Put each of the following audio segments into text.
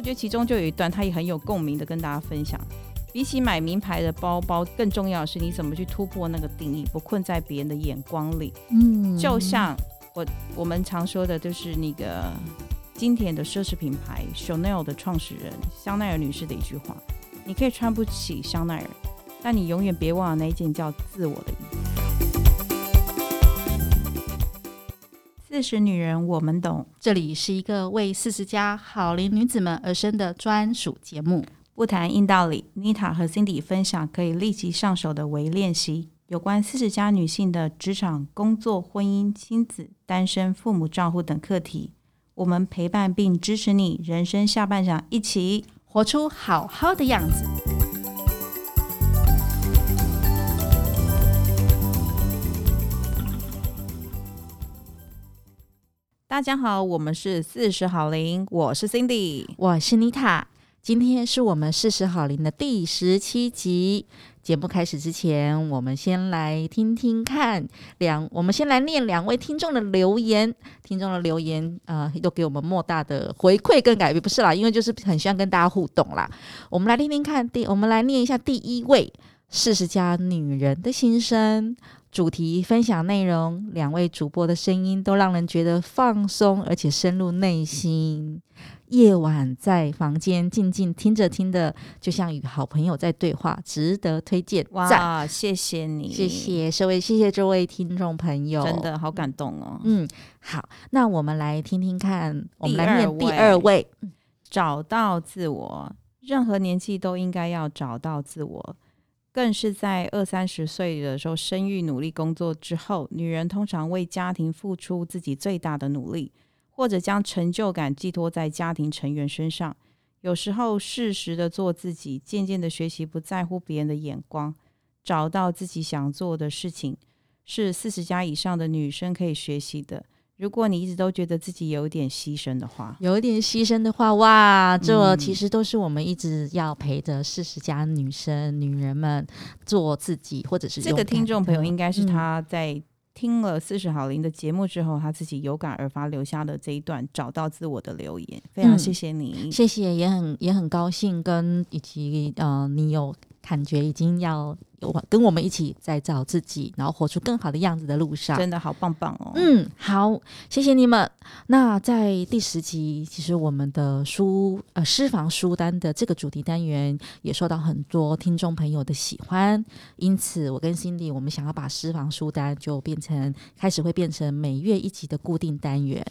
我觉得其中就有一段，他也很有共鸣的跟大家分享。比起买名牌的包包，更重要的是你怎么去突破那个定义，不困在别人的眼光里。嗯，就像我我们常说的，就是那个经典的奢侈品牌 Chanel 的创始人香奈儿女士的一句话：你可以穿不起香奈儿，但你永远别忘了那一件叫自我的衣服。四十女人，我们懂。这里是一个为四十加好龄女子们而生的专属节目。不谈硬道理，Nita 和 Cindy 分享可以立即上手的微练习，有关四十加女性的职场、工作、婚姻、亲子、单身、父母照顾等课题。我们陪伴并支持你，人生下半场，一起活出好好的样子。大家好，我们是四十好龄，我是 Cindy，我是妮塔。今天是我们四十好龄的第十七集。节目开始之前，我们先来听听看两，我们先来念两位听众的留言。听众的留言，呃，都给我们莫大的回馈跟改变，不是啦，因为就是很希望跟大家互动啦。我们来听听看，第，我们来念一下第一位四十加女人的心声。主题分享内容，两位主播的声音都让人觉得放松，而且深入内心。夜晚在房间静静听着听着，就像与好朋友在对话，值得推荐。哇，谢谢你，谢谢这位，谢谢这位听众朋友，真的好感动哦。嗯，好，那我们来听听看，我们来念第二位，找到自我，任何年纪都应该要找到自我。更是在二三十岁的时候，生育、努力工作之后，女人通常为家庭付出自己最大的努力，或者将成就感寄托在家庭成员身上。有时候，适时的做自己，渐渐的学习不在乎别人的眼光，找到自己想做的事情，是四十加以上的女生可以学习的。如果你一直都觉得自己有点牺牲的话，有一点牺牲的话，哇，这其实都是我们一直要陪着四十加女生、女人们做自己，或者是这个听众朋友应该是他在听了四十好林的节目之后，嗯、他自己有感而发留下的这一段找到自我的留言，非常谢谢你，嗯、谢谢，也很也很高兴跟以及呃，你有感觉已经要。跟我们一起在找自己，然后活出更好的样子的路上，真的好棒棒哦！嗯，好，谢谢你们。那在第十集，其实我们的书呃私房书单的这个主题单元也受到很多听众朋友的喜欢，因此我跟 Cindy 我们想要把私房书单就变成开始会变成每月一集的固定单元。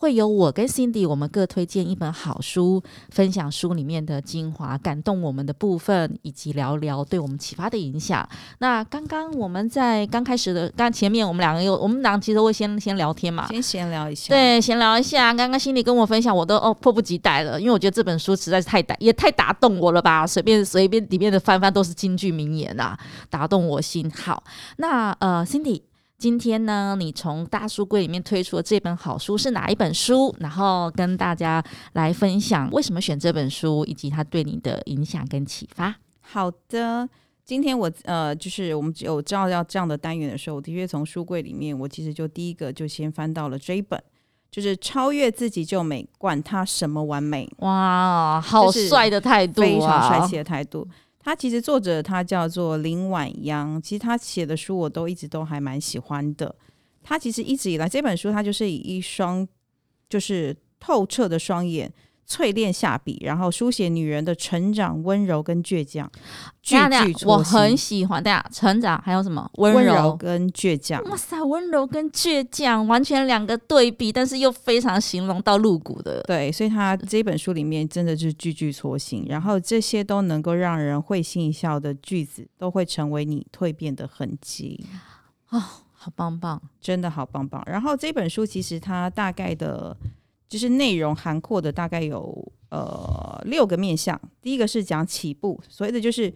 会有我跟 Cindy，我们各推荐一本好书，分享书里面的精华、感动我们的部分，以及聊聊对我们启发的影响。那刚刚我们在刚开始的刚前面，我们两个有我们两个其实会先先聊天嘛，先闲聊一下。对，闲聊一下。刚刚 Cindy 跟我分享，我都哦迫不及待了，因为我觉得这本书实在是太打也太打动我了吧，随便随便里面的翻翻都是金句名言啊，打动我心。好，那呃 Cindy。今天呢，你从大书柜里面推出的这本好书是哪一本书？然后跟大家来分享为什么选这本书，以及它对你的影响跟启发。好的，今天我呃，就是我们有知道要这样的单元的时候，我的确从书柜里面，我其实就第一个就先翻到了这一本，就是超越自己就美，管他什么完美。哇，好帅的态度啊，非常帅气的态度。他其实作者他叫做林婉央，其实他写的书我都一直都还蛮喜欢的。他其实一直以来这本书，他就是以一双就是透彻的双眼。淬炼下笔，然后书写女人的成长、温柔跟倔强，句句戳心。我很喜欢。大家，成长还有什么？温柔，温柔跟倔强。哇塞，温柔跟倔强完全两个对比，但是又非常形容到露骨的。对，所以他 这本书里面真的是句句戳心，然后这些都能够让人会心一笑的句子，都会成为你蜕变的痕迹。哦，好棒棒，真的好棒棒。然后这本书其实它大概的。就是内容涵括的大概有呃六个面向。第一个是讲起步，所谓的就是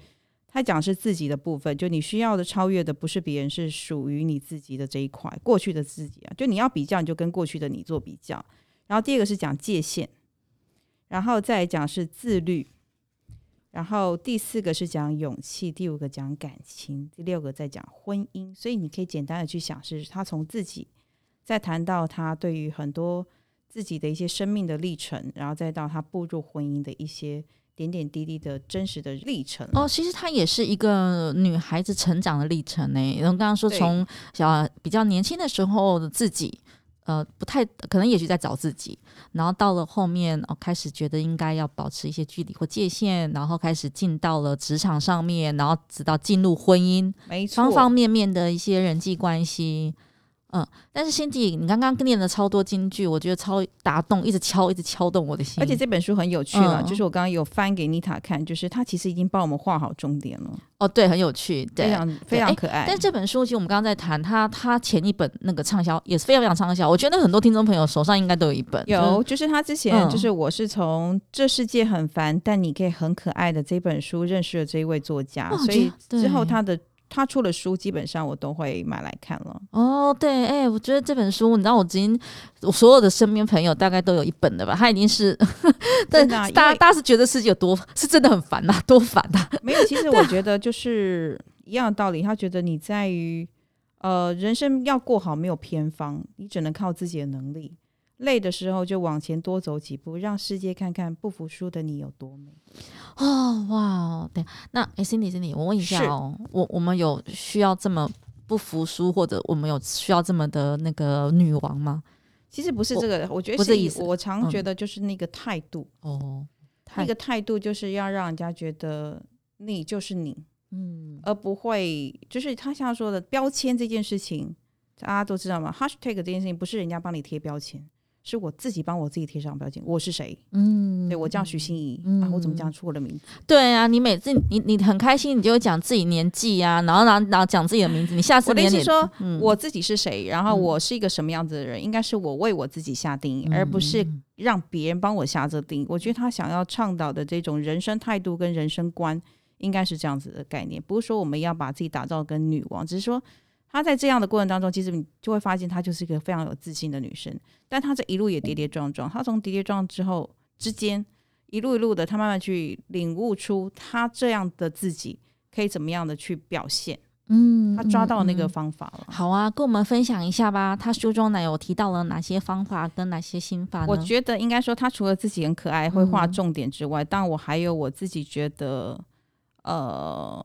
他讲是自己的部分，就你需要的超越的不是别人，是属于你自己的这一块，过去的自己啊，就你要比较，你就跟过去的你做比较。然后第二个是讲界限，然后再讲是自律，然后第四个是讲勇气，第五个讲感情，第六个再讲婚姻。所以你可以简单的去想，是他从自己再谈到他对于很多。自己的一些生命的历程，然后再到他步入婚姻的一些点点滴滴的真实的历程。哦，其实她也是一个女孩子成长的历程呢。然后刚刚说从小比较年轻的时候的自己。呃，不太可能，也许在找自己，然后到了后面哦，开始觉得应该要保持一些距离或界限，然后开始进到了职场上面，然后直到进入婚姻，没错，方方面面的一些人际关系。嗯，但是 Cindy，你刚刚念了超多金句，我觉得超打动，一直敲，一直敲动我的心。而且这本书很有趣了，嗯、就是我刚刚有翻给妮塔看，就是他其实已经帮我们画好重点了。哦，对，很有趣，对，非常非常可爱。但是这本书其实我们刚刚在谈，他他前一本那个畅销也是非常非常畅销，我觉得很多听众朋友手上应该都有一本。有，就是他之前就是我是从这世界很烦，但你可以很可爱的这本书认识了这一位作家，哦、所以之后他的。他出的书基本上我都会买来看了。哦，对，哎、欸，我觉得这本书，你知道，我已经我所有的身边朋友大概都有一本的吧？他已经是，对，大家大家是觉得世界有多是真的很烦呐、啊，多烦呐、啊。没有，其实我觉得就是一样的道理。他觉得你在于呃人生要过好，没有偏方，你只能靠自己的能力。累的时候就往前多走几步，让世界看看不服输的你有多美。哦，哇，对，那哎，Cindy，Cindy，我问一下哦，我我们有需要这么不服输，或者我们有需要这么的那个女王吗？其实不是这个，我，我觉得不是意思。我常觉得就是那个态度哦，那个态度就是要让人家觉得你就是你，嗯，而不会就是他像说的标签这件事情，大家都知道吗？Hashtag 这件事情不是人家帮你贴标签。是我自己帮我自己贴上标签，我是谁？嗯，对，我叫徐心怡，嗯、啊，我怎么讲出我的名字？对啊，你每次你你很开心，你就讲自己年纪啊，然后然后然后讲自己的名字。你下次我的意思说，嗯、我自己是谁，然后我是一个什么样子的人，嗯、应该是我为我自己下定义，嗯、而不是让别人帮我下这个定义。我觉得他想要倡导的这种人生态度跟人生观，应该是这样子的概念，不是说我们要把自己打造跟女王，只是说。她在这样的过程当中，其实你就会发现，她就是一个非常有自信的女生。但她这一路也跌跌撞撞，她从跌跌撞撞之后之间，一路一路的，她慢慢去领悟出她这样的自己可以怎么样的去表现。嗯，她抓到那个方法了。好啊，跟我们分享一下吧。她书中呢有提到了哪些方法跟哪些心法呢？我觉得应该说，她除了自己很可爱，会画重点之外，但我还有我自己觉得，呃。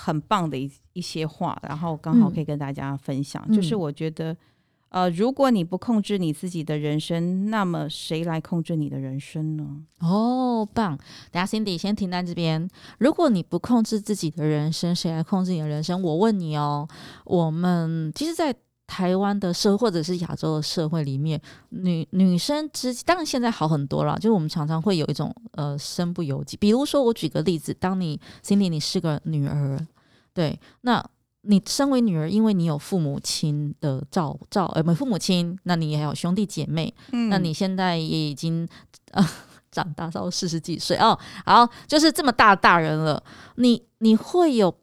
很棒的一一些话，然后刚好可以跟大家分享。嗯、就是我觉得，呃，如果你不控制你自己的人生，那么谁来控制你的人生呢？哦，棒！等下，Cindy 先停在这边。如果你不控制自己的人生，谁来控制你的人生？我问你哦，我们其实，在。台湾的社会或者是亚洲的社会里面，女女生之当然现在好很多了，就是我们常常会有一种呃身不由己。比如说，我举个例子，当你 Cindy 你是个女儿，对，那你身为女儿，因为你有父母亲的照照，呃，没父母亲，那你也还有兄弟姐妹，嗯，那你现在也已经呃 长大到四十几岁哦，好，就是这么大大人了，你你会有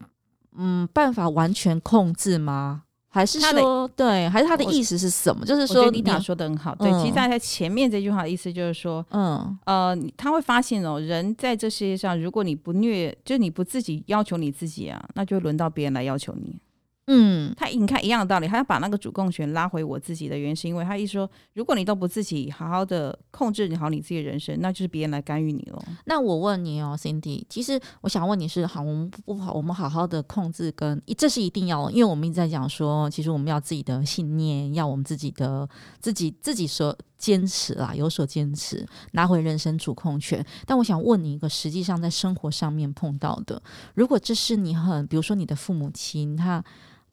嗯办法完全控制吗？还是说对，还是他的意思是什么？就是说，妮塔说的很好。嗯、对，其实在他前面这句话的意思就是说，嗯呃，他会发现哦，人在这世界上，如果你不虐，就你不自己要求你自己啊，那就轮到别人来要求你。嗯，他你看一样的道理，他要把那个主控权拉回我自己的原因，是因为他一说，如果你都不自己好好的控制好你自己的人生，那就是别人来干预你了。那我问你哦，Cindy，其实我想问你是好，我们不好，我们好好的控制跟这是一定要，因为我们一直在讲说，其实我们要自己的信念，要我们自己的自己自己所坚持啦，有所坚持，拿回人生主控权。但我想问你一个，实际上在生活上面碰到的，如果这是你很，比如说你的父母亲，他。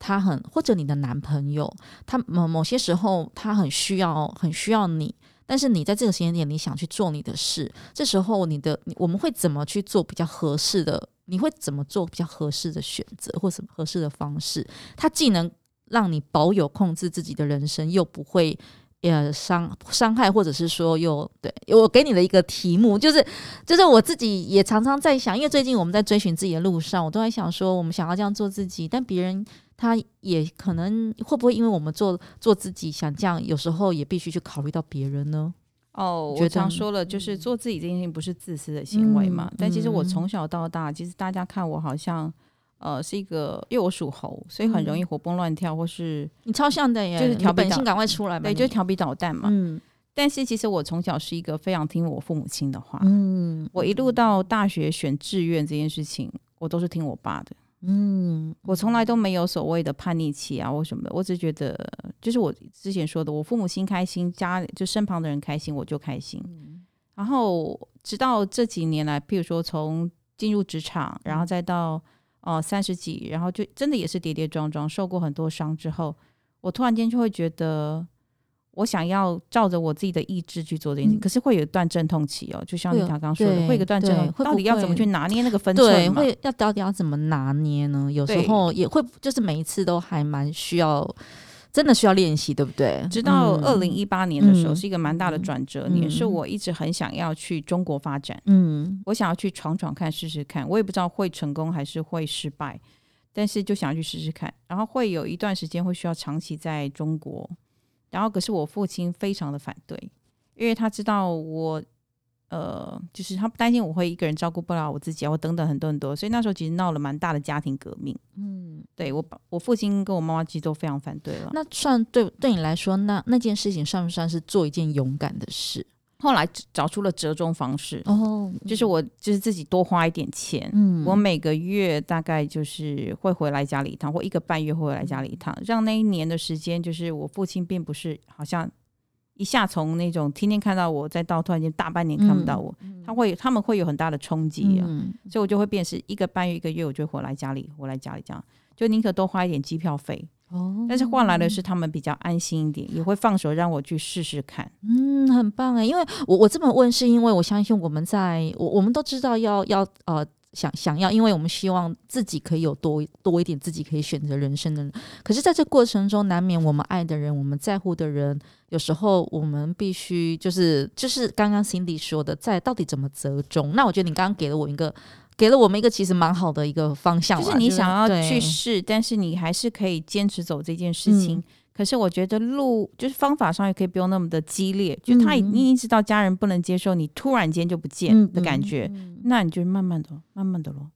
他很，或者你的男朋友，他某某些时候他很需要，很需要你，但是你在这个时间点你想去做你的事，这时候你的我们会怎么去做比较合适的？你会怎么做比较合适的选择，或什么合适的方式？他既能让你保有控制自己的人生，又不会呃伤伤害，或者是说又对我给你的一个题目，就是就是我自己也常常在想，因为最近我们在追寻自己的路上，我都在想说，我们想要这样做自己，但别人。他也可能会不会因为我们做做自己想这样，有时候也必须去考虑到别人呢？哦，我常说了，就是做自己这件事情不是自私的行为嘛。嗯、但其实我从小到大，嗯、其实大家看我好像呃是一个，因为我属猴，所以很容易活蹦乱跳，或是你超像的耶，就是调皮，本性赶快出来嘛，对，就是调皮捣蛋嘛。嗯，但是其实我从小是一个非常听我父母亲的话。嗯，我一路到大学选志愿这件事情，我都是听我爸的。嗯，我从来都没有所谓的叛逆期啊，或什么的。我只觉得，就是我之前说的，我父母心开心，家就身旁的人开心，我就开心。嗯、然后直到这几年来，譬如说从进入职场，然后再到哦三十几，然后就真的也是跌跌撞撞，受过很多伤之后，我突然间就会觉得。我想要照着我自己的意志去做这件事，嗯、可是会有一段阵痛期哦，就像你刚刚说的，会有一段阵痛，到底要怎么去拿捏那个分寸？对，会要到底要怎么拿捏呢？有时候也会，就是每一次都还蛮需要，真的需要练习，对不对？直到二零一八年的时候，是一个蛮大的转折年，嗯、是我一直很想要去中国发展，嗯，我想要去闯闯看，试试看，我也不知道会成功还是会失败，但是就想要去试试看，然后会有一段时间会需要长期在中国。然后，可是我父亲非常的反对，因为他知道我，呃，就是他担心我会一个人照顾不了我自己，我等等很多很多，所以那时候其实闹了蛮大的家庭革命。嗯，对我，我父亲跟我妈妈其实都非常反对了。那算对对你来说，那那件事情算不算是做一件勇敢的事？后来找出了折中方式哦，就是我就是自己多花一点钱，嗯，我每个月大概就是会回来家里一趟，或一个半月会回来家里一趟，让那一年的时间，就是我父亲并不是好像一下从那种天天看到我，再到突然间大半年看不到我，嗯、他会他们会有很大的冲击啊，嗯、所以我就会变是一个半月一个月，我就回来家里，回来家里这样，就宁可多花一点机票费。哦，但是换来的是他们比较安心一点，也会放手让我去试试看。嗯，很棒哎，因为我我这么问是因为我相信我们在我我们都知道要要呃想想要，因为我们希望自己可以有多多一点自己可以选择人生的。可是在这过程中，难免我们爱的人，我们在乎的人，有时候我们必须就是就是刚刚 Cindy 说的，在到底怎么折中？那我觉得你刚刚给了我一个。给了我们一个其实蛮好的一个方向，就是你想要去试，但是你还是可以坚持走这件事情。嗯、可是我觉得路就是方法上也可以不用那么的激烈，嗯、就他已经知道家人不能接受你突然间就不见的感觉，那你就慢慢的、慢慢的咯。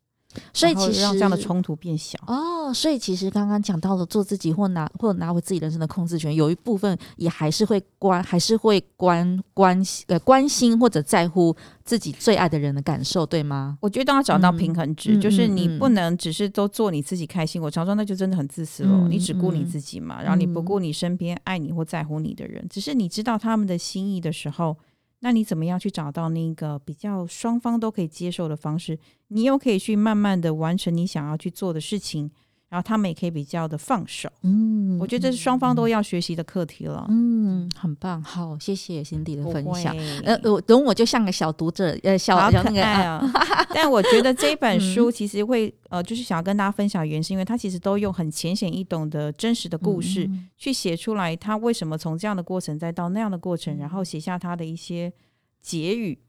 所以其实让这样的冲突变小哦。所以其实刚刚讲到了做自己或拿或拿回自己人生的控制权，有一部分也还是会关，还是会关关心呃关心或者在乎自己最爱的人的感受，对吗？我觉得要找到平衡值，嗯、就是你不能只是都做你自己开心。嗯、我常说那就真的很自私了，嗯、你只顾你自己嘛，嗯、然后你不顾你身边爱你或在乎你的人。只是你知道他们的心意的时候。那你怎么样去找到那个比较双方都可以接受的方式？你又可以去慢慢的完成你想要去做的事情。然后他们也可以比较的放手，嗯，我觉得这是双方都要学习的课题了，嗯，很棒，好，谢谢 Cindy 的分享，呃，我等我就像个小读者，呃，小好可爱啊，但我觉得这本书其实会，呃，就是想要跟大家分享，原因是因为他其实都用很浅显易懂的真实的故事去写出来，他为什么从这样的过程再到那样的过程，然后写下他的一些结语。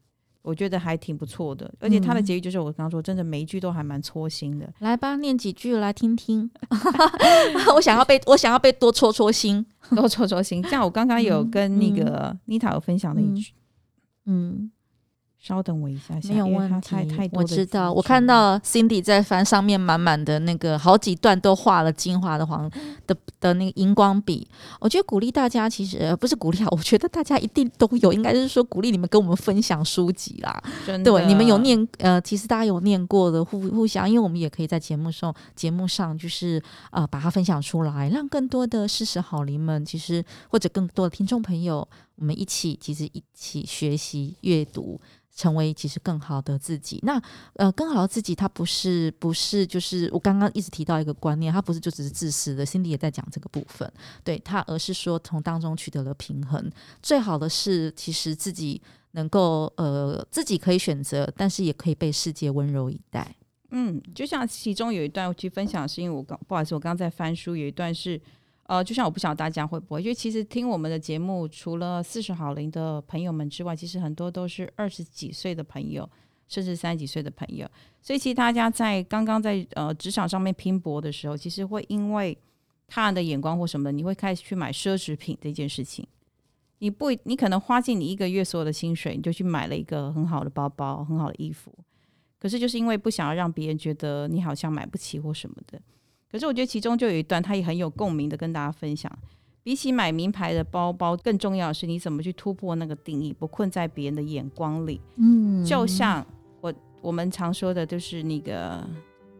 我觉得还挺不错的，而且他的结局就是我刚刚说，真的每一句都还蛮戳心的。嗯、来吧，念几句来听听。我想要被我想要被多戳戳心，多戳戳心。像我刚刚有跟那个妮塔有分享的一句，嗯。嗯稍等我一下下，没有问题。我知道，我看到 Cindy 在翻上面满满的那个好几段都画了精华的黄的的那个荧光笔。我觉得鼓励大家，其实呃不是鼓励啊，我觉得大家一定都有，应该是说鼓励你们跟我们分享书籍啦。真的，对，你们有念呃，其实大家有念过的互互相，因为我们也可以在节目上节目上就是呃把它分享出来，让更多的事实好邻们，其实或者更多的听众朋友，我们一起其实一起学习阅读。成为其实更好的自己。那呃，更好的自己，他不是不是就是我刚刚一直提到一个观念，他不是就只是自私的。心里也在讲这个部分，对他，而是说从当中取得了平衡。最好的是，其实自己能够呃，自己可以选择，但是也可以被世界温柔以待。嗯，就像其中有一段我去分享，是因为我刚不好意思，我刚刚在翻书，有一段是。呃，就像我不晓得大家会不会，因为其实听我们的节目，除了四十好龄的朋友们之外，其实很多都是二十几岁的朋友，甚至三十几岁的朋友。所以其实大家在刚刚在呃职场上面拼搏的时候，其实会因为他人的眼光或什么，你会开始去买奢侈品这件事情。你不，你可能花尽你一个月所有的薪水，你就去买了一个很好的包包、很好的衣服，可是就是因为不想要让别人觉得你好像买不起或什么的。可是我觉得其中就有一段，他也很有共鸣的跟大家分享。比起买名牌的包包，更重要的是你怎么去突破那个定义，不困在别人的眼光里。嗯，就像我我们常说的，就是那个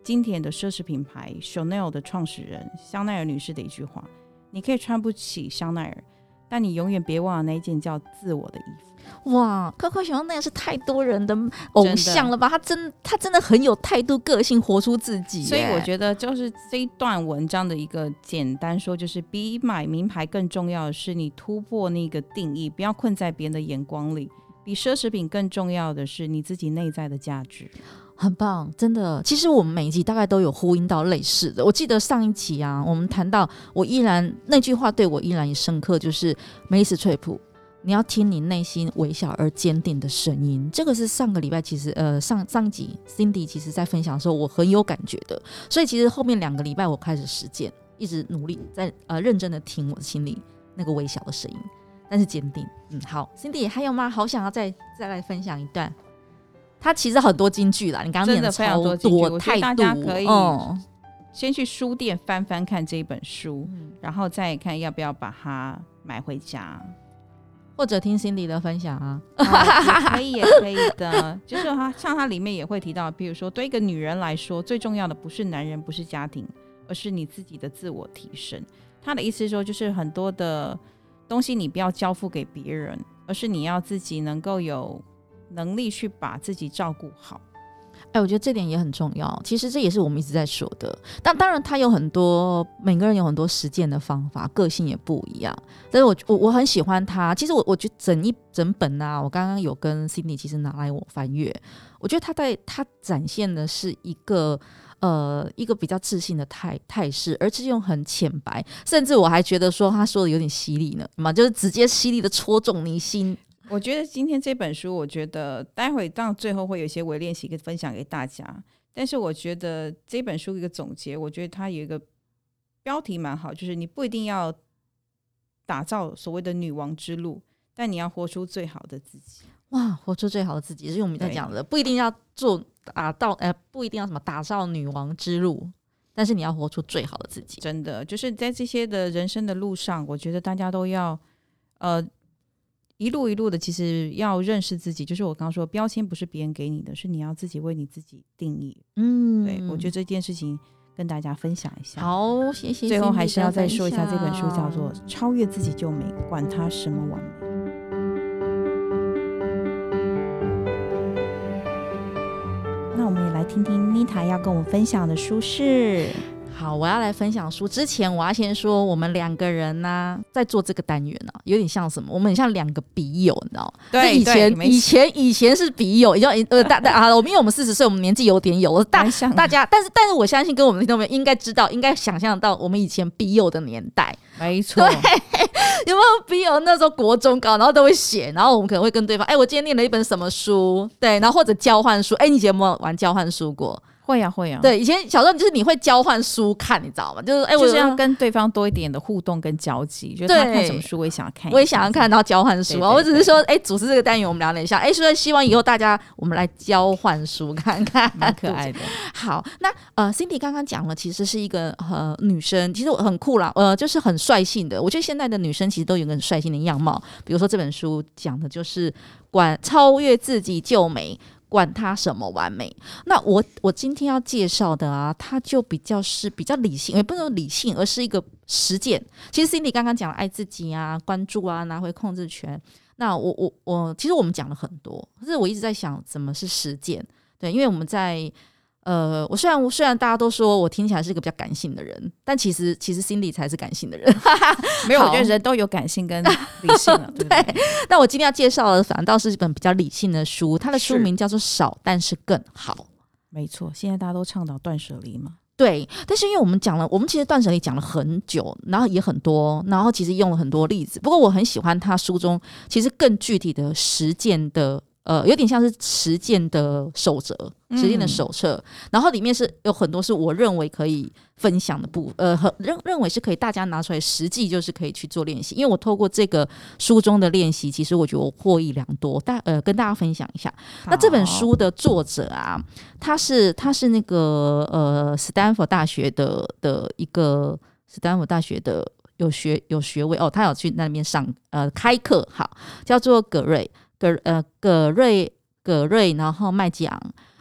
经典的奢侈品牌 Chanel 的创始人香奈儿女士的一句话：你可以穿不起香奈儿，但你永远别忘了那一件叫自我的衣服。哇，快快熊那也是太多人的偶像了吧？他真他真的很有态度、个性，活出自己。所以我觉得，就是这一段文章的一个简单说，就是比买名牌更重要的是你突破那个定义，不要困在别人的眼光里。比奢侈品更重要的是你自己内在的价值。很棒，真的。其实我们每一集大概都有呼应到类似的。我记得上一集啊，我们谈到我依然那句话对我依然也深刻，就是梅丽史翠普。你要听你内心微小而坚定的声音，这个是上个礼拜其实呃上上集 Cindy 其实在分享的时候我很有感觉的，所以其实后面两个礼拜我开始实践，一直努力在呃认真的听我心里那个微小的声音，但是坚定。嗯，好，Cindy 还有吗？好想要再再来分享一段，他其实很多金句啦，你刚刚念的非常多金句，我觉得大家可以先去书店翻翻看这一本书，嗯、然后再看要不要把它买回家。或者听 Cindy 的分享啊，啊，可以，也可以的。就是他像他里面也会提到，比如说对一个女人来说，最重要的不是男人，不是家庭，而是你自己的自我提升。他的意思是说，就是很多的东西你不要交付给别人，而是你要自己能够有能力去把自己照顾好。哎，我觉得这点也很重要。其实这也是我们一直在说的。但当然，他有很多每个人有很多实践的方法，个性也不一样。但是我我我很喜欢他。其实我我觉得整一整本啊，我刚刚有跟 Cindy 其实拿来我翻阅，我觉得他在他展现的是一个呃一个比较自信的态态势，而且用很浅白，甚至我还觉得说他说的有点犀利呢，嘛，就是直接犀利的戳中你心。我觉得今天这本书，我觉得待会到最后会有一些微练习可以分享给大家。但是我觉得这本书一个总结，我觉得它有一个标题蛮好，就是你不一定要打造所谓的女王之路，但你要活出最好的自己。哇，活出最好的自己，是我们在讲的，不一定要做打造，呃，不一定要什么打造女王之路，但是你要活出最好的自己。真的，就是在这些的人生的路上，我觉得大家都要，呃。一路一路的，其实要认识自己，就是我刚刚说，标签不是别人给你的，是你要自己为你自己定义。嗯，对，我觉得这件事情跟大家分享一下。好，谢谢。最后还是要再说一下，这本书叫做《超越自己就美》，管它什么完美。那我们也来听听妮塔要跟我们分享的书是。好，我要来分享书之前，我要先说，我们两个人呢、啊，在做这个单元呢、啊，有点像什么？我们很像两个笔友，你知道吗？对，以前以前以前是笔友，也叫呃大大啊，我们因为我们四十岁，我们年纪有点有了大大家，但是但是我相信跟我们听众们应该知道，应该想象到我们以前笔友的年代，没错，有没有笔友那时候国中高，然后都会写，然后我们可能会跟对方，哎，我今天念了一本什么书，对，然后或者交换书，哎，你以前有没有玩交换书过？会呀、啊、会呀、啊，对，以前小时候就是你会交换书看，你知道吗？就是哎，我就是要跟对方多一点的互动跟交集，就是他看什么书，我也想要看，我也想要看，然后交换书。对对对，我只是说，哎，组织这个单元，我们聊了一下，哎，所以希望以后大家我们来交换书看看，蛮可爱的。好，那呃，Cindy 刚刚讲了，其实是一个呃女生，其实我很酷啦，呃，就是很率性的。我觉得现在的女生其实都有个很率性的样貌，比如说这本书讲的就是管超越自己救美。管他什么完美，那我我今天要介绍的啊，它就比较是比较理性，也不能说理性，而是一个实践。其实 Cindy 刚刚讲了爱自己啊，关注啊，拿回控制权。那我我我，其实我们讲了很多，可是我一直在想，怎么是实践？对，因为我们在。呃，我虽然我虽然大家都说我听起来是一个比较感性的人，但其实其实 Cindy 才是感性的人。没有，我觉得人都有感性跟理性了。对，对，那我今天要介绍的反倒是一本比较理性的书，它的书名叫做《少但是更好》。没错，现在大家都倡导断舍离嘛。对，但是因为我们讲了，我们其实断舍离讲了很久，然后也很多，然后其实用了很多例子。不过我很喜欢他书中其实更具体的实践的。呃，有点像是实践的守则，实践的手册，嗯、然后里面是有很多是我认为可以分享的部，呃，很认认为是可以大家拿出来实际就是可以去做练习。因为我透过这个书中的练习，其实我觉得我获益良多，大呃跟大家分享一下。那这本书的作者啊，他是他是那个呃斯坦福大学的的一个斯坦福大学的。有学有学位哦，他有去那边上呃开课，好，叫做葛瑞葛呃葛瑞葛瑞，然后麦基昂。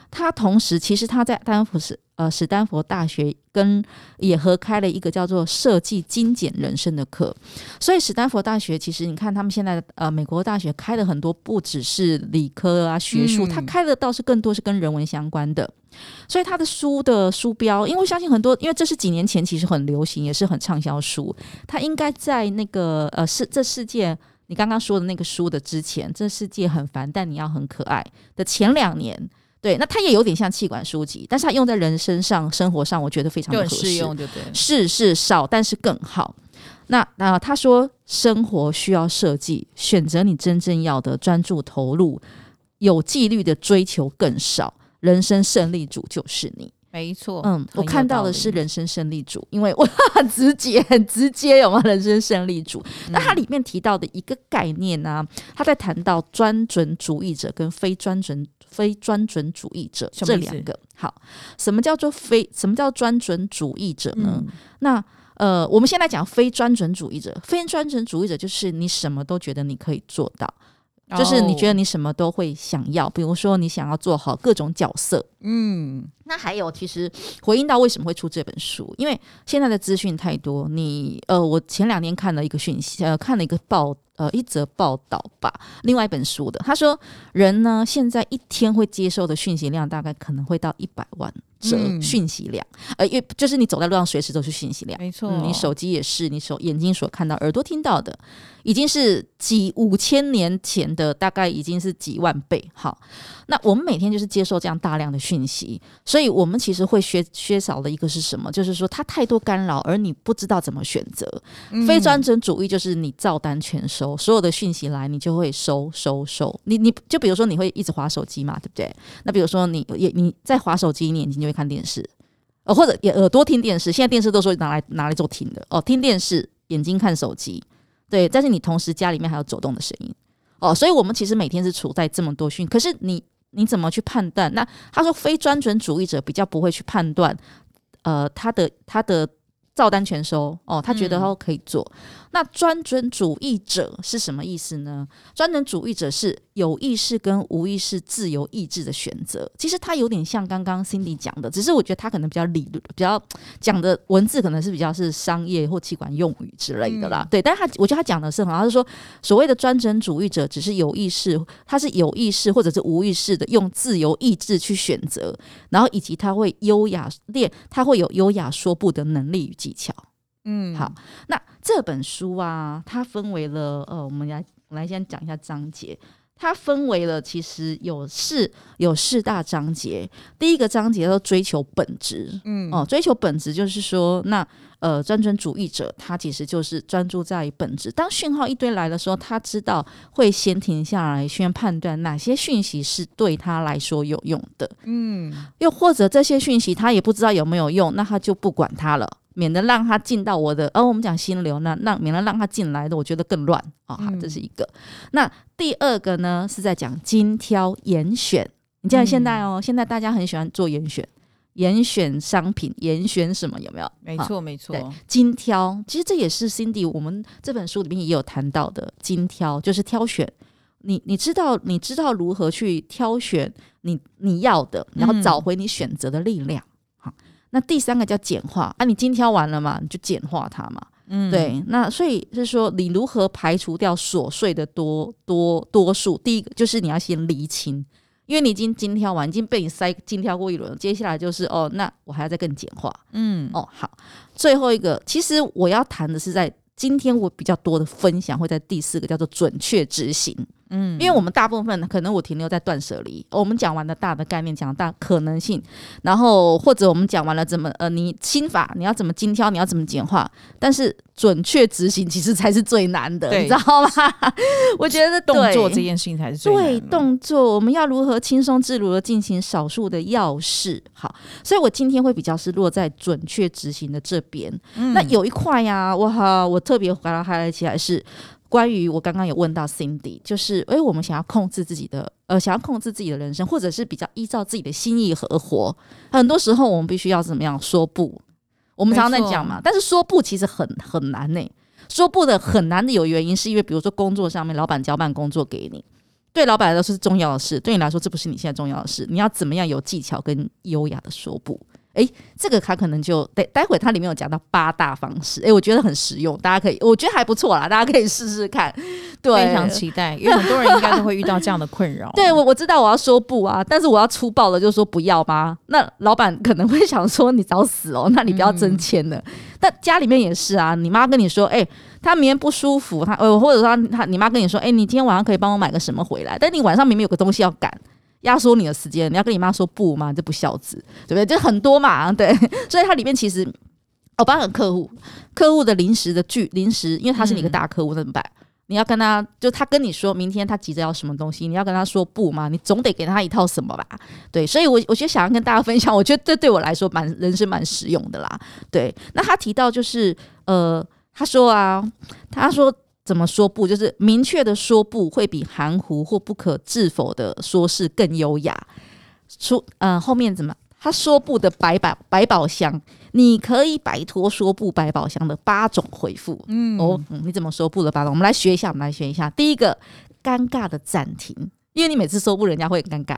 他同时，其实他在丹佛是呃史丹佛大学跟也合开了一个叫做设计精简人生的课，所以史丹佛大学其实你看他们现在的呃美国大学开了很多不只是理科啊学术，他、嗯、开的倒是更多是跟人文相关的，所以他的书的书标，因为我相信很多，因为这是几年前其实很流行，也是很畅销书，他应该在那个呃世这世界你刚刚说的那个书的之前，这世界很烦，但你要很可爱的前两年。对，那它也有点像气管书籍，但是它用在人身上、生活上，我觉得非常适，适用，对对？是是少，但是更好。那那他说，生活需要设计，选择你真正要的，专注投入，有纪律的追求更少，人生胜利组就是你。没错，嗯，我看到的是人生胜利组，因为我 很直接，很直接，有吗？人生胜利组。那它里面提到的一个概念呢、啊，他在谈到专准主义者跟非专准、非专准主义者这两个。好，什么叫做非？什么叫专准主义者呢？嗯、那呃，我们先来讲非专准主义者。非专准主义者就是你什么都觉得你可以做到。就是你觉得你什么都会想要，比如说你想要做好各种角色，嗯，那还有其实回应到为什么会出这本书，因为现在的资讯太多，你呃，我前两天看了一个讯息，呃，看了一个报，呃，一则报道吧，另外一本书的，他说人呢现在一天会接受的讯息量大概可能会到一百万。这讯息量，呃，因为就是你走在路上，随时都是讯息量，没错。你手机也是，你手眼睛所看到，耳朵听到的，已经是几五千年前的，大概已经是几万倍。好，那我们每天就是接受这样大量的讯息，所以我们其实会缺缺少的一个是什么？就是说它太多干扰，而你不知道怎么选择。嗯、非专准主义就是你照单全收，所有的讯息来你就会收收收。你你就比如说你会一直划手机嘛，对不对？那比如说你也你在划手机，你眼睛就会看电视，呃，或者也耳朵听电视。现在电视都说拿来拿来做听的哦，听电视，眼睛看手机，对。但是你同时家里面还有走动的声音哦，所以我们其实每天是处在这么多讯。可是你你怎么去判断？那他说非专准主义者比较不会去判断，呃，他的他的。照单全收哦，他觉得他可以做。嗯、那专准主义者是什么意思呢？专准主义者是有意识跟无意识自由意志的选择。其实他有点像刚刚 Cindy 讲的，只是我觉得他可能比较理论，比较讲的文字可能是比较是商业或气管用语之类的啦。嗯、对，但是他我觉得他讲的是很好，他是说所谓的专准主义者只是有意识，他是有意识或者是无意识的用自由意志去选择，然后以及他会优雅练，他会有优雅说不的能力与技巧，嗯，好，那这本书啊，它分为了呃，我们来我来先讲一下章节，它分为了其实有四有四大章节，第一个章节叫追求本质，嗯，哦，追求本质就是说，那呃，专准主义者他其实就是专注在本质，当讯号一堆来的时候，他知道会先停下来，先判断哪些讯息是对他来说有用的，嗯，又或者这些讯息他也不知道有没有用，那他就不管它了。免得让他进到我的，而、哦、我们讲心流呢，让免得让他进来的，我觉得更乱啊、哦。好，这是一个。嗯、那第二个呢，是在讲精挑严选。你像现在哦，嗯、现在大家很喜欢做严选，严选商品，严选什么？有没有？没错，没错。精挑，其实这也是 Cindy 我们这本书里面也有谈到的。精挑就是挑选，你你知道你知道如何去挑选你你要的，然后找回你选择的力量。嗯那第三个叫简化啊，你精挑完了嘛，你就简化它嘛。嗯，对。那所以是说，你如何排除掉琐碎的多多多数？第一个就是你要先厘清，因为你已经精挑完，已经被你筛精挑过一轮，接下来就是哦，那我还要再更简化。嗯，哦，好。最后一个，其实我要谈的是在今天我比较多的分享会在第四个叫做准确执行。嗯，因为我们大部分可能我停留在断舍离，我们讲完了大的概念，讲大可能性，然后或者我们讲完了怎么呃，你心法你要怎么精挑，你要怎么简化，但是准确执行其实才是最难的，你知道吗？我觉得动作这件事情才是最难的。对，动作，我们要如何轻松自如的进行少数的要事？好，所以我今天会比较是落在准确执行的这边。嗯、那有一块呀、啊，我好，我特别把它 highlight 起来是。关于我刚刚有问到 Cindy，就是诶，我们想要控制自己的，呃，想要控制自己的人生，或者是比较依照自己的心意而活。很多时候我们必须要怎么样说不？我们常常在讲嘛，但是说不其实很很难呢。说不的很难的有原因，是因为比如说工作上面，老板交办工作给你，对老板来说是重要的事，对你来说这不是你现在重要的事，你要怎么样有技巧跟优雅的说不？诶，这个他可能就待待会它里面有讲到八大方式，诶，我觉得很实用，大家可以，我觉得还不错啦，大家可以试试看。对，非常期待，因为很多人应该都会遇到这样的困扰。对，我我知道我要说不啊，但是我要粗暴的就说不要吗？那老板可能会想说你找死哦，那你不要增签了。但家里面也是啊，你妈跟你说，诶，他明天不舒服，他呃，或者说他你妈跟你说，诶，你今天晚上可以帮我买个什么回来？但你晚上明明有个东西要赶。压缩你的时间，你要跟你妈说不吗？这不孝子，对不对？就很多嘛，对。所以它里面其实，我帮个客户，客户的临时的剧，临时，因为他是你一个大客户，怎么办？你要跟他，就他跟你说明天他急着要什么东西，你要跟他说不吗？你总得给他一套什么吧？对。所以我我觉得想要跟大家分享，我觉得这对我来说蛮人生蛮实用的啦。对。那他提到就是，呃，他说啊，他说。怎么说不？就是明确的说不会比含糊或不可置否的说是更优雅。出，嗯、呃，后面怎么？他说不的百宝百宝箱，你可以摆脱说不百宝箱的八种回复。嗯，哦，嗯，你怎么说不的八种？我们来学一下，我们来学一下。第一个，尴尬的暂停，因为你每次说不，人家会很尴尬。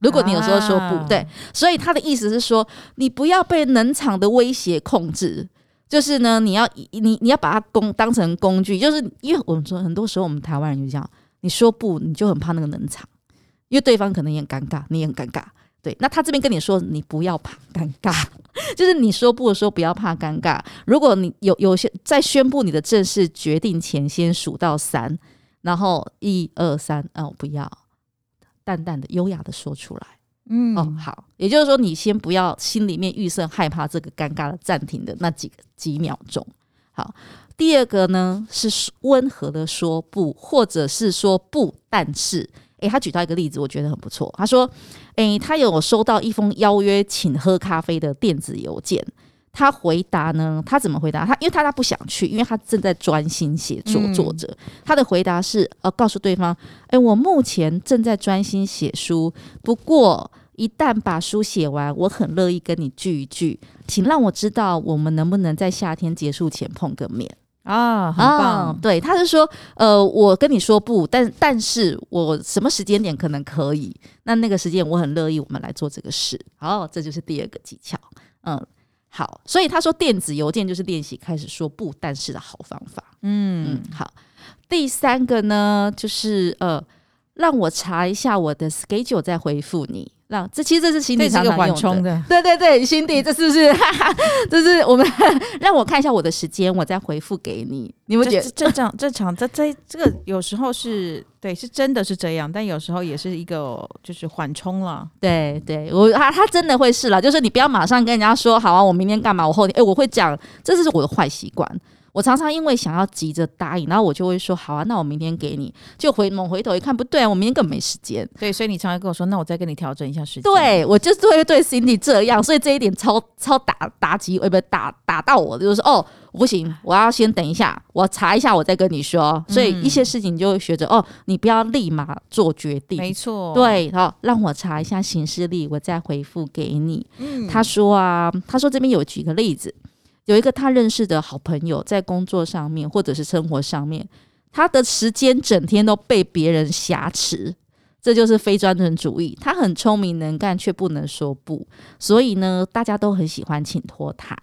如果你有时候说不、啊、对，所以他的意思是说，你不要被冷场的威胁控制。就是呢，你要你你要把它工当成工具，就是因为我们说很多时候我们台湾人就这样，你说不，你就很怕那个冷场，因为对方可能也很尴尬，你也很尴尬。对，那他这边跟你说，你不要怕尴尬，就是你说不的时候不要怕尴尬。如果你有有些在宣布你的正式决定前，先数到三，然后一二三，哦，不要，淡淡的、优雅的说出来。嗯，哦，好，也就是说，你先不要心里面预设害怕这个尴尬的暂停的那几个几秒钟。好，第二个呢是温和的说不，或者是说不，但是，诶，他举到一个例子，我觉得很不错。他说，诶，他有收到一封邀约请喝咖啡的电子邮件。他回答呢？他怎么回答？他因为他他不想去，因为他正在专心写作。作者、嗯、他的回答是：呃，告诉对方，哎，我目前正在专心写书。不过一旦把书写完，我很乐意跟你聚一聚。请让我知道，我们能不能在夏天结束前碰个面啊？很棒。啊、对，他是说，呃，我跟你说不，但但是我什么时间点可能可以？那那个时间我很乐意，我们来做这个事。好，这就是第二个技巧。嗯。好，所以他说电子邮件就是练习开始说不，但是的好方法。嗯嗯，好。第三个呢，就是呃，让我查一下我的 schedule 再回复你。让这其实这是心底常常用的，的对对对，心底这是不是？这是我们 让我看一下我的时间，我再回复给你。你们觉得这这这场这这这个有时候是对，是真的是这样，但有时候也是一个就是缓冲了。对对，我他他真的会是了，就是你不要马上跟人家说好啊，我明天干嘛？我后天哎，我会讲，这是我的坏习惯。我常常因为想要急着答应，然后我就会说好啊，那我明天给你。就回猛回头一看，不对啊，我明天根本没时间。对，所以你常常跟我说，那我再跟你调整一下时间。对，我就是会对 Cindy 这样，所以这一点超超打打击，呃，不打打到我，就是说哦，不行，我要先等一下，我查一下，我再跟你说。所以一些事情你就会学着哦，你不要立马做决定。没错，对，好，让我查一下行事历，我再回复给你。嗯，他说啊，他说这边有举个例子。有一个他认识的好朋友，在工作上面或者是生活上面，他的时间整天都被别人挟持，这就是非专横主义。他很聪明能干，却不能说不，所以呢，大家都很喜欢请托他。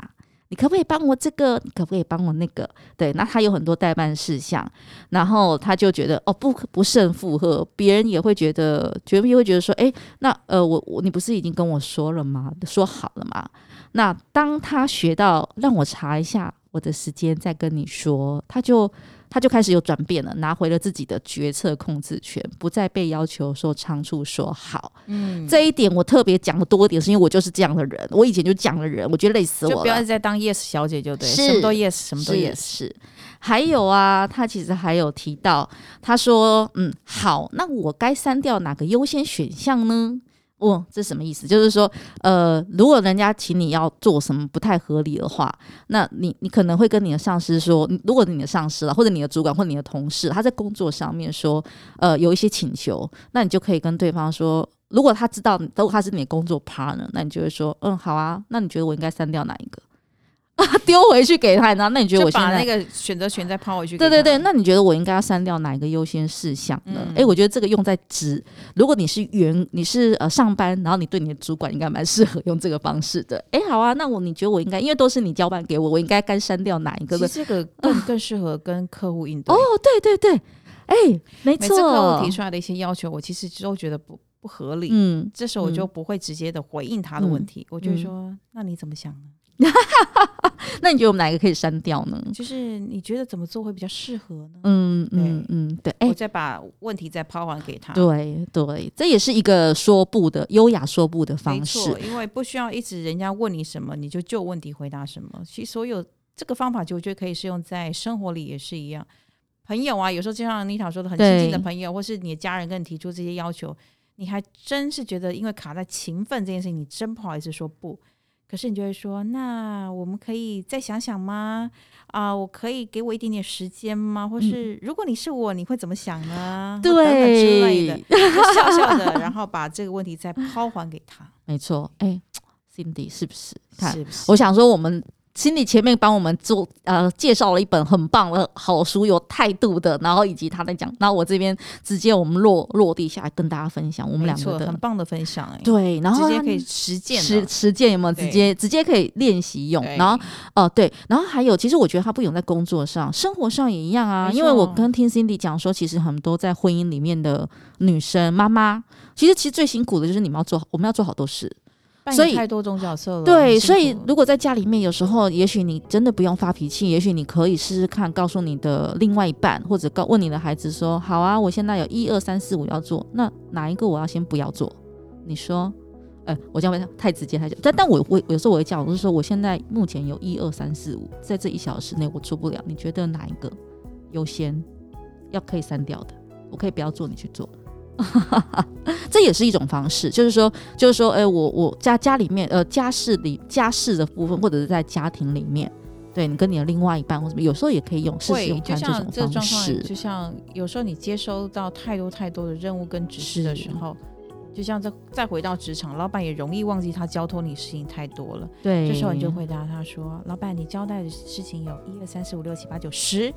你可不可以帮我这个？你可不可以帮我那个？对，那他有很多代办事项，然后他就觉得哦，不不胜负荷，别人也会觉得，觉得会觉得说，诶，那呃，我我你不是已经跟我说了吗？说好了吗？那当他学到让我查一下我的时间再跟你说，他就他就开始有转变了，拿回了自己的决策控制权，不再被要求说仓促说好。嗯，这一点我特别讲的多一点，是因为我就是这样的人，我以前就这样的人，我觉得累死我了。就不要再当 yes 小姐就对，什么都 yes，什么都 yes。是，还有啊，他其实还有提到，他说，嗯，好，那我该删掉哪个优先选项呢？哦，这什么意思？就是说，呃，如果人家请你要做什么不太合理的话，那你你可能会跟你的上司说，如果你的上司了，或者你的主管或者你的同事，他在工作上面说，呃，有一些请求，那你就可以跟对方说，如果他知道都他是你的工作 partner，那你就会说，嗯，好啊，那你觉得我应该删掉哪一个？丢回去给他，然后那你觉得我现在把那个选择权再抛回去？对对对，那你觉得我应该要删掉哪一个优先事项呢？哎、嗯，我觉得这个用在职，如果你是员，你是呃上班，然后你对你的主管应该蛮适合用这个方式的。哎，好啊，那我你觉得我应该，因为都是你交办给我，我应该该删掉哪一个？这个更 更适合跟客户应对。哦，对对对，哎，没错，每次客户提出来的一些要求，我其实都觉得不不合理。嗯，这时候我就不会直接的回应他的问题，嗯、我就说、嗯，那你怎么想呢？那你觉得我们哪一个可以删掉呢？就是你觉得怎么做会比较适合呢？嗯嗯嗯，对。哎，我再把问题再抛还给他。对对，这也是一个说不的优雅说不的方式。因为不需要一直人家问你什么，你就就问题回答什么。其实所有这个方法，就我觉得可以适用在生活里也是一样。朋友啊，有时候就像妮塔说的，很亲近的朋友，或是你的家人跟你提出这些要求，你还真是觉得因为卡在勤奋这件事情，你真不好意思说不。可是你就会说，那我们可以再想想吗？啊、呃，我可以给我一点点时间吗？或是如果你是我，你会怎么想呢？对，等等之类的，就笑笑的，然后把这个问题再抛还给他。没错，哎，Cindy 是不是？看是不是？我想说我们。心里前面帮我们做呃介绍了一本很棒的好书，有态度的，然后以及他在讲，那我这边直接我们落落地下来跟大家分享我们两个的很棒的分享哎，对，然后直接可以实践实实践有没有？直接直接可以练习用，然后哦、呃、对，然后还有其实我觉得他不用在工作上，生活上也一样啊，因为我跟听 Cindy 讲说，其实很多在婚姻里面的女生妈妈，其实其实最辛苦的就是你们要做，我们要做好多事。所以太多种角色了。对，所以如果在家里面，有时候也许你真的不用发脾气，也许你可以试试看，告诉你的另外一半，或者告问你的孩子说：“好啊，我现在有一二三四五要做，那哪一个我要先不要做？”你说，哎、欸，我这样太直接太，但但我我有时候我会讲，我是说我现在目前有一二三四五，在这一小时内我做不了，你觉得哪一个优先要可以删掉的？我可以不要做，你去做。这也是一种方式，就是说，就是说，哎，我我家家里面，呃，家事里家事的部分，或者是在家庭里面，对你跟你的另外一半或什么，有时候也可以用试试用看这种方式。就像有时候你接收到太多太多的任务跟指示的时候，就像再再回到职场，老板也容易忘记他交托你事情太多了。对，这时候你就回答他说：“老板，你交代的事情有一二三四五六七八九十。”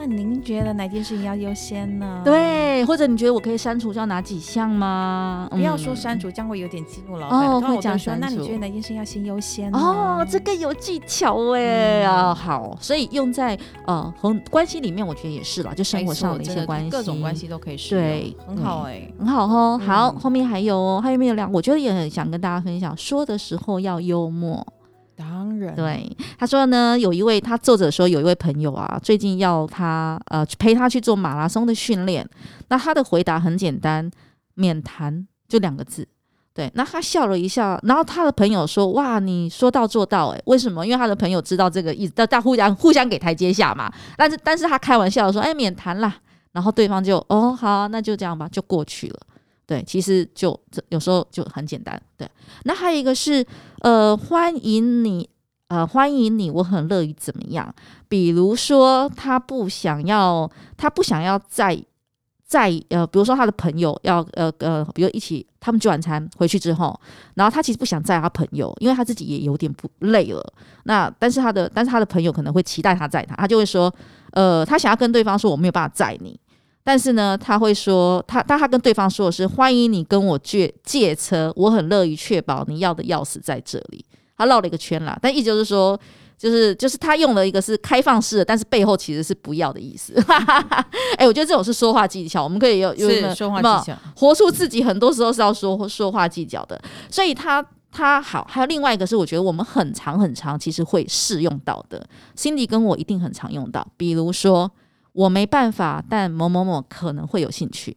那您觉得哪件事情要优先呢？对，或者你觉得我可以删除掉哪几项吗？不要说删除，这样会有点激怒老板。哦，会讲说，那你觉得哪件事情要先优先？哦，这个有技巧哎啊、嗯，好，所以用在呃和关系里面，我觉得也是啦，就生活上的一些关系，各种关系都可以对，很好哎、欸，很好哦。好，后面还有哦，还有没有两？我觉得也很想跟大家分享，说的时候要幽默。当然，对他说呢，有一位他作者说有一位朋友啊，最近要他呃陪他去做马拉松的训练。那他的回答很简单，免谈，就两个字。对，那他笑了一下，然后他的朋友说：“哇，你说到做到诶，为什么？因为他的朋友知道这个意思，大家互相互相给台阶下嘛。但是但是他开玩笑说：哎，免谈啦。然后对方就哦好，那就这样吧，就过去了。”对，其实就这有时候就很简单。对，那还有一个是，呃，欢迎你，呃，欢迎你，我很乐于怎么样？比如说，他不想要，他不想要再再呃，比如说他的朋友要呃呃，比如一起他们聚完餐回去之后，然后他其实不想载他朋友，因为他自己也有点不累了。那但是他的但是他的朋友可能会期待他载他，他就会说，呃，他想要跟对方说我没有办法载你。但是呢，他会说，他但他跟对方说的是欢迎你跟我借借车，我很乐于确保你要的钥匙在这里。他绕了一个圈啦，但意思就是说，就是就是他用了一个是开放式的，但是背后其实是不要的意思。哎、欸，我觉得这种是说话技巧，我们可以有有说话技巧，活出自己，很多时候是要说说话技巧的。所以他他好，还有另外一个是，我觉得我们很长很长其实会适用到的，Cindy 跟我一定很常用到，比如说。我没办法，但某某某可能会有兴趣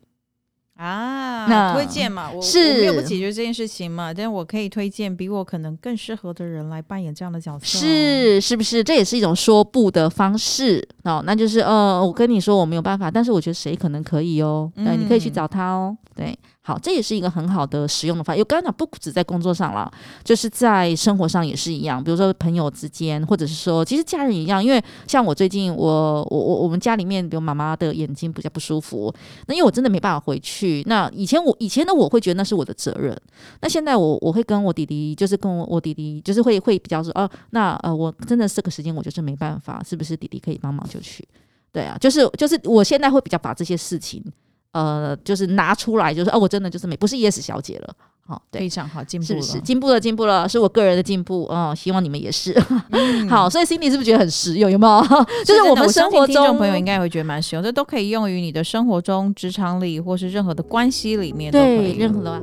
啊。那推荐嘛，我是我没有不解决这件事情嘛，但我可以推荐比我可能更适合的人来扮演这样的角色，是是不是？这也是一种说不的方式哦。那就是呃，我跟你说我没有办法，但是我觉得谁可能可以哦。对，你可以去找他哦。对，好，这也是一个很好的使用的方法。有刚才讲，不止在工作上了，就是在生活上也是一样。比如说朋友之间，或者是说，其实家人一样。因为像我最近，我我我我们家里面，比如妈妈的眼睛比较不舒服，那因为我真的没办法回去。那以前我以前的我会觉得那是我的责任，那现在我我会跟我弟弟，就是跟我我弟弟，就是会会比较说，哦，那呃，我真的这个时间我就是没办法，是不是弟弟可以帮忙就去？对啊，就是就是我现在会比较把这些事情。呃，就是拿出来，就是哦，我真的就是美不是 yes 小姐了，好、非常好，进步了，是是进步了，进步了，是我个人的进步哦，希望你们也是，嗯、好，所以 Cindy 是不是觉得很实用？有没有？就是我们生活中，听众朋友应该会觉得蛮实用，这都可以用于你的生活中、职场里，或是任何的关系里面都可，对，任何的。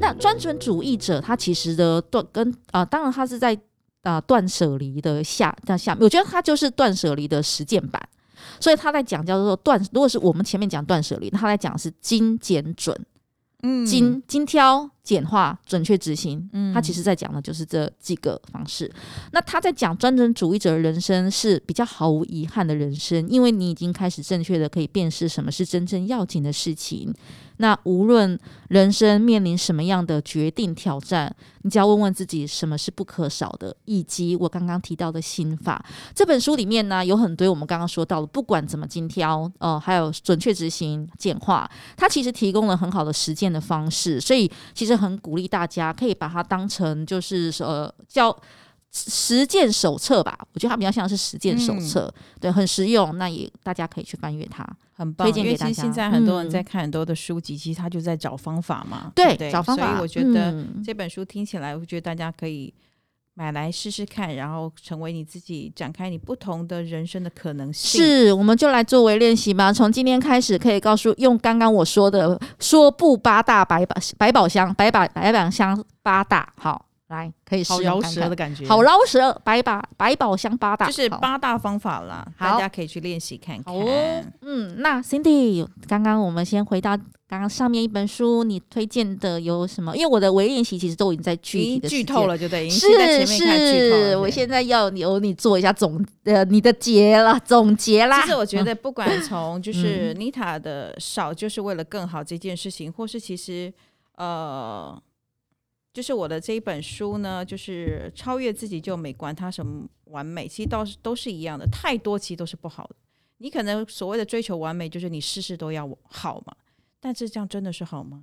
那专准主义者，他其实的断跟啊、呃，当然他是在啊断舍离的下在下面，我觉得他就是断舍离的实践版。所以他在讲叫做断，如果是我们前面讲断舍离，他在讲是精简准，嗯，精精挑简化准确执行，嗯，他其实在讲的就是这几个方式。那他在讲专政主义者的人生是比较毫无遗憾的人生，因为你已经开始正确的可以辨识什么是真正要紧的事情。那无论人生面临什么样的决定挑战，你只要问问自己什么是不可少的，以及我刚刚提到的心法。这本书里面呢，有很多我们刚刚说到的，不管怎么精挑，呃，还有准确执行、简化，它其实提供了很好的实践的方式，所以其实很鼓励大家可以把它当成就是呃教。实践手册吧，我觉得它比较像是实践手册，嗯、对，很实用。那也大家可以去翻阅它，很棒。推荐给大家。现在很多人在看很多的书籍，嗯、其实他就在找方法嘛，对，对对找方法。所以我觉得这本书听起来，我觉得大家可以买来试试看，然后成为你自己，展开你不同的人生的可能性。是，我们就来作为练习吧。从今天开始，可以告诉用刚刚我说的说不八大百宝百宝箱百宝百宝箱八大好。来，可以试饶舌的感觉，好饶舌，百把百宝箱八大，就是八大方法啦，好大家可以去练习看看。哦、嗯，那 Cindy，刚刚我们先回到刚刚上面一本书，你推荐的有什么？因为我的微练习其实都已经在具体的剧透了，就对，是是，我现在要由你做一下总呃你的结了总结啦。其实我觉得，不管从就是 Nita 的少就是为了更好这件事情，嗯、或是其实呃。就是我的这一本书呢，就是超越自己就美观，它什么完美，其实倒是都是一样的，太多其实都是不好的。你可能所谓的追求完美，就是你事事都要好嘛，但是这样真的是好吗？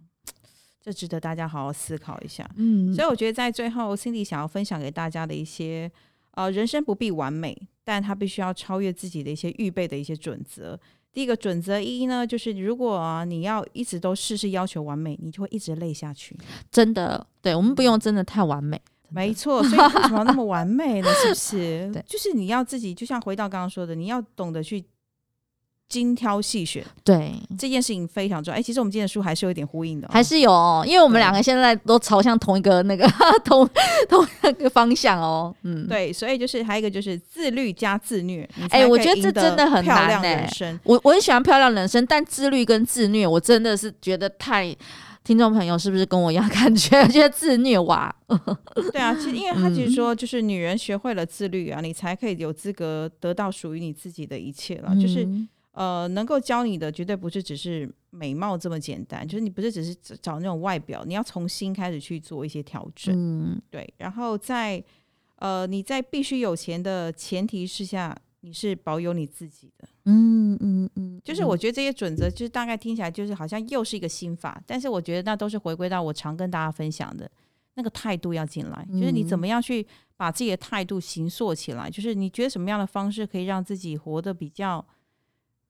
这值得大家好好思考一下。嗯，所以我觉得在最后，Cindy 想要分享给大家的一些，呃，人生不必完美，但他必须要超越自己的一些预备的一些准则。第一个准则一呢，就是如果、啊、你要一直都事事要求完美，你就会一直累下去。真的，对，我们不用真的太完美。没错，所以为什么要那么完美呢？是不是？对，就是你要自己，就像回到刚刚说的，你要懂得去。精挑细选，对这件事情非常重要。哎、欸，其实我们今天的书还是有一点呼应的、哦，还是有，哦，因为我们两个现在都朝向同一个那个 同同一个方向哦。嗯，对，所以就是还有一个就是自律加自虐。哎、欸，我觉得这真的很难呢。我我很喜欢漂亮人生，但自律跟自虐，我真的是觉得太。听众朋友是不是跟我一样感觉？觉得自虐哇？对啊，其实因为他其实说，就是女人学会了自律啊，嗯、你才可以有资格得到属于你自己的一切了，嗯、就是。呃，能够教你的绝对不是只是美貌这么简单，就是你不是只是找那种外表，你要从心开始去做一些调整，嗯，对。然后在呃你在必须有钱的前提之下，你是保有你自己的，嗯嗯嗯，嗯就是我觉得这些准则，就是大概听起来就是好像又是一个心法，但是我觉得那都是回归到我常跟大家分享的那个态度要进来，就是你怎么样去把自己的态度形塑起来，就是你觉得什么样的方式可以让自己活得比较。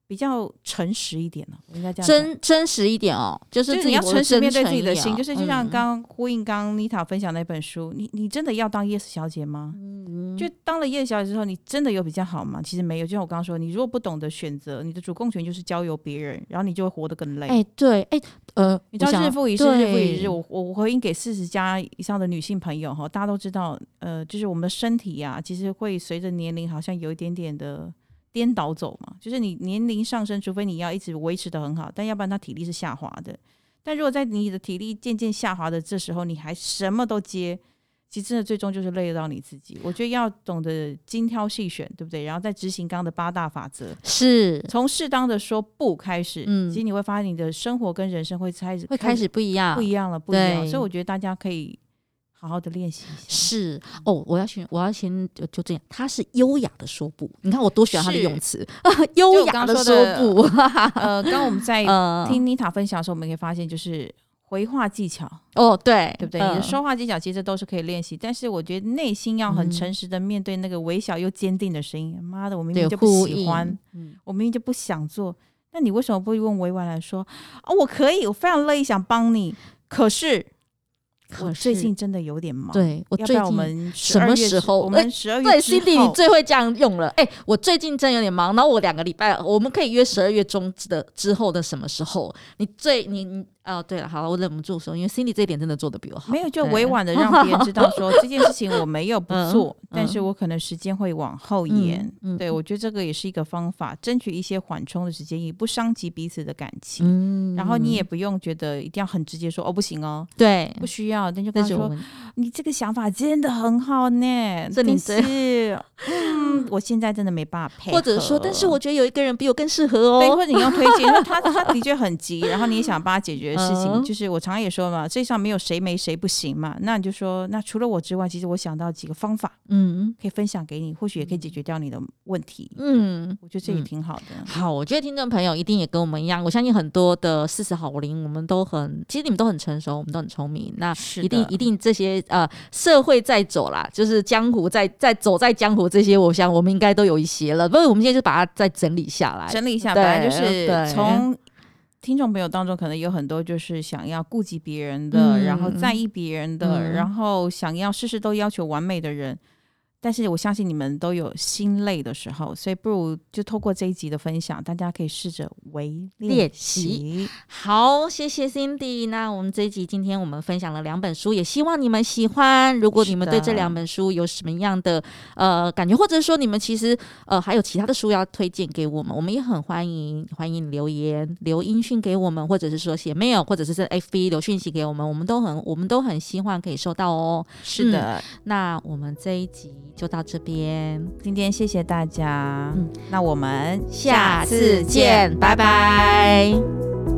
比较诚实一点呢，应该这样真真实一点哦，就是，就是你要诚实面对自己的心，就是就像刚刚呼应刚刚妮塔分享那本书，嗯、你你真的要当 yes 小姐吗？嗯、就当了 yes 小姐之后，你真的有比较好吗？其实没有，就像我刚刚说，你如果不懂得选择，你的主控权就是交由别人，然后你就会活得更累。哎，对，哎，呃，你知道日复一日，日复一日，我我回应给四十加以上的女性朋友哈，大家都知道，呃，就是我们的身体呀、啊，其实会随着年龄好像有一点点的。颠倒走嘛，就是你年龄上升，除非你要一直维持的很好，但要不然他体力是下滑的。但如果在你的体力渐渐下滑的这时候，你还什么都接，其实真的最终就是累到你自己。我觉得要懂得精挑细选，对不对？然后再执行刚刚的八大法则，是从适当的说不开始。嗯，其实你会发现你的生活跟人生会开始会开始不一样，不一样了，不一样。所以我觉得大家可以。好好的练习一下。是哦，我要先，我要先就就这样。他是优雅的说不，你看我多喜欢他的用词，优雅的说不。呃，刚刚我们在 听妮塔分享的时候，我们可以发现，就是回话技巧。哦，对，对不对？你的说话技巧其实都是可以练习，但是我觉得内心要很诚实的面对那个微小又坚定的声音。妈的，我明明就不喜欢，我明明就不想做，那你为什么不用委婉来说？哦，我可以，我非常乐意想帮你，可是。我最近真的有点忙，对，我最近我们什么时候？我们十二月对，Cindy，你最会这样用了。哎、欸，我最近真有点忙，然后我两个礼拜，我们可以约十二月中的之后的什么时候？你最你你。哦，对了，好了，我忍不住说，因为 Cindy 这一点真的做的比我好。没有，就委婉的让别人知道说这件事情我没有不做，嗯、但是我可能时间会往后延。嗯嗯、对，我觉得这个也是一个方法，争取一些缓冲的时间，也不伤及彼此的感情。嗯、然后你也不用觉得一定要很直接说哦，不行哦，对，不需要，那就跟他说你这个想法真的很好呢，这里是，嗯，我现在真的没办法配合，或者说，但是我觉得有一个人比我更适合哦，对，或者你用推荐，因为他他的确很急，然后你也想帮他解决。事情就是我常常也说嘛，世界上没有谁没谁不行嘛。那你就说，那除了我之外，其实我想到几个方法，嗯，可以分享给你，或许也可以解决掉你的问题。嗯，我觉得这也挺好的。好，我觉得听众朋友一定也跟我们一样，我相信很多的四十好龄，我们都很，其实你们都很成熟，我们都很聪明。那一定一定这些呃，社会在走啦，就是江湖在在走在江湖这些，我想我们应该都有一些了。不过我们现在就把它再整理下来，整理一下，本来就是从。听众朋友当中，可能有很多就是想要顾及别人的，嗯、然后在意别人的，嗯、然后想要事事都要求完美的人。但是我相信你们都有心累的时候，所以不如就透过这一集的分享，大家可以试着为练习。好，谢谢 Cindy。那我们这一集今天我们分享了两本书，也希望你们喜欢。如果你们对这两本书有什么样的呃感觉，或者说你们其实呃还有其他的书要推荐给我们，我们也很欢迎欢迎留言留音讯给我们，或者是说写 mail，或者是在 FB 留讯息给我们，我们都很我们都很希望可以收到哦。是的，那我们这一集。就到这边，今天谢谢大家，嗯，那我们下次见，拜拜。拜拜。